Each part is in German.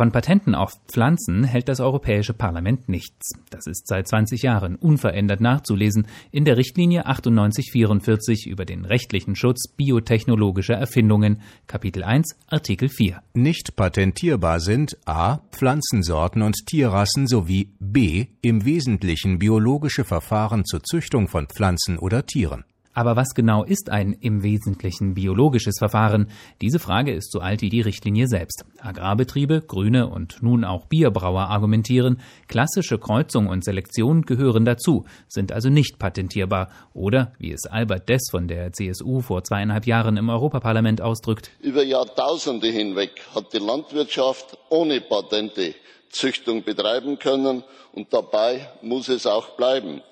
Von Patenten auf Pflanzen hält das Europäische Parlament nichts. Das ist seit 20 Jahren unverändert nachzulesen in der Richtlinie 9844 über den rechtlichen Schutz biotechnologischer Erfindungen, Kapitel 1, Artikel 4. Nicht patentierbar sind a. Pflanzensorten und Tierrassen sowie b. im Wesentlichen biologische Verfahren zur Züchtung von Pflanzen oder Tieren. Aber was genau ist ein im Wesentlichen biologisches Verfahren? Diese Frage ist so alt wie die Richtlinie selbst. Agrarbetriebe, Grüne und nun auch Bierbrauer argumentieren, klassische Kreuzung und Selektion gehören dazu, sind also nicht patentierbar. Oder, wie es Albert Dess von der CSU vor zweieinhalb Jahren im Europaparlament ausdrückt, über Jahrtausende hinweg hat die Landwirtschaft ohne Patente Züchtung betreiben können und dabei muss es auch bleiben.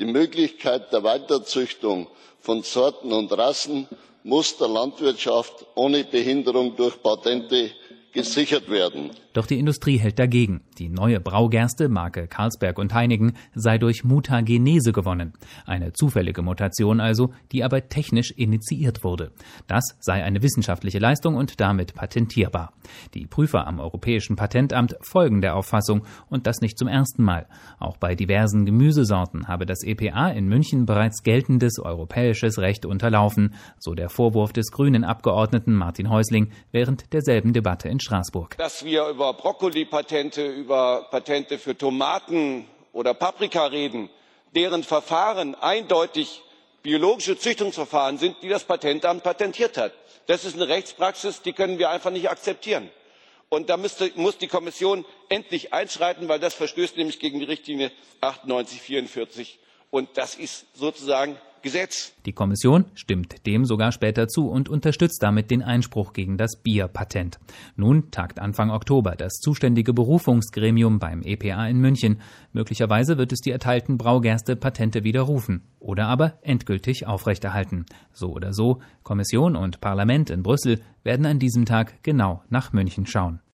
Die Möglichkeit der Weiterzüchtung von Sorten und Rassen muss der Landwirtschaft ohne Behinderung durch Patente gesichert werden. Doch die Industrie hält dagegen. Die neue Braugerste, Marke Carlsberg und Heinigen, sei durch Mutagenese gewonnen. Eine zufällige Mutation also, die aber technisch initiiert wurde. Das sei eine wissenschaftliche Leistung und damit patentierbar. Die Prüfer am Europäischen Patentamt folgen der Auffassung und das nicht zum ersten Mal. Auch bei diversen Gemüsesorten habe das EPA in München bereits geltendes europäisches Recht unterlaufen, so der Vorwurf des grünen Abgeordneten Martin Häusling während derselben Debatte in Straßburg. Dass wir über Brokkoli-Patente, über Patente für Tomaten oder Paprika reden, deren Verfahren eindeutig biologische Züchtungsverfahren sind, die das Patentamt patentiert hat. Das ist eine Rechtspraxis, die können wir einfach nicht akzeptieren. Und da müsste, muss die Kommission endlich einschreiten, weil das verstößt nämlich gegen die Richtlinie 9844. Und das ist sozusagen Gesetz. Die Kommission stimmt dem sogar später zu und unterstützt damit den Einspruch gegen das Bierpatent. Nun tagt Anfang Oktober das zuständige Berufungsgremium beim EPA in München. Möglicherweise wird es die erteilten Braugerste Patente widerrufen oder aber endgültig aufrechterhalten. So oder so, Kommission und Parlament in Brüssel werden an diesem Tag genau nach München schauen.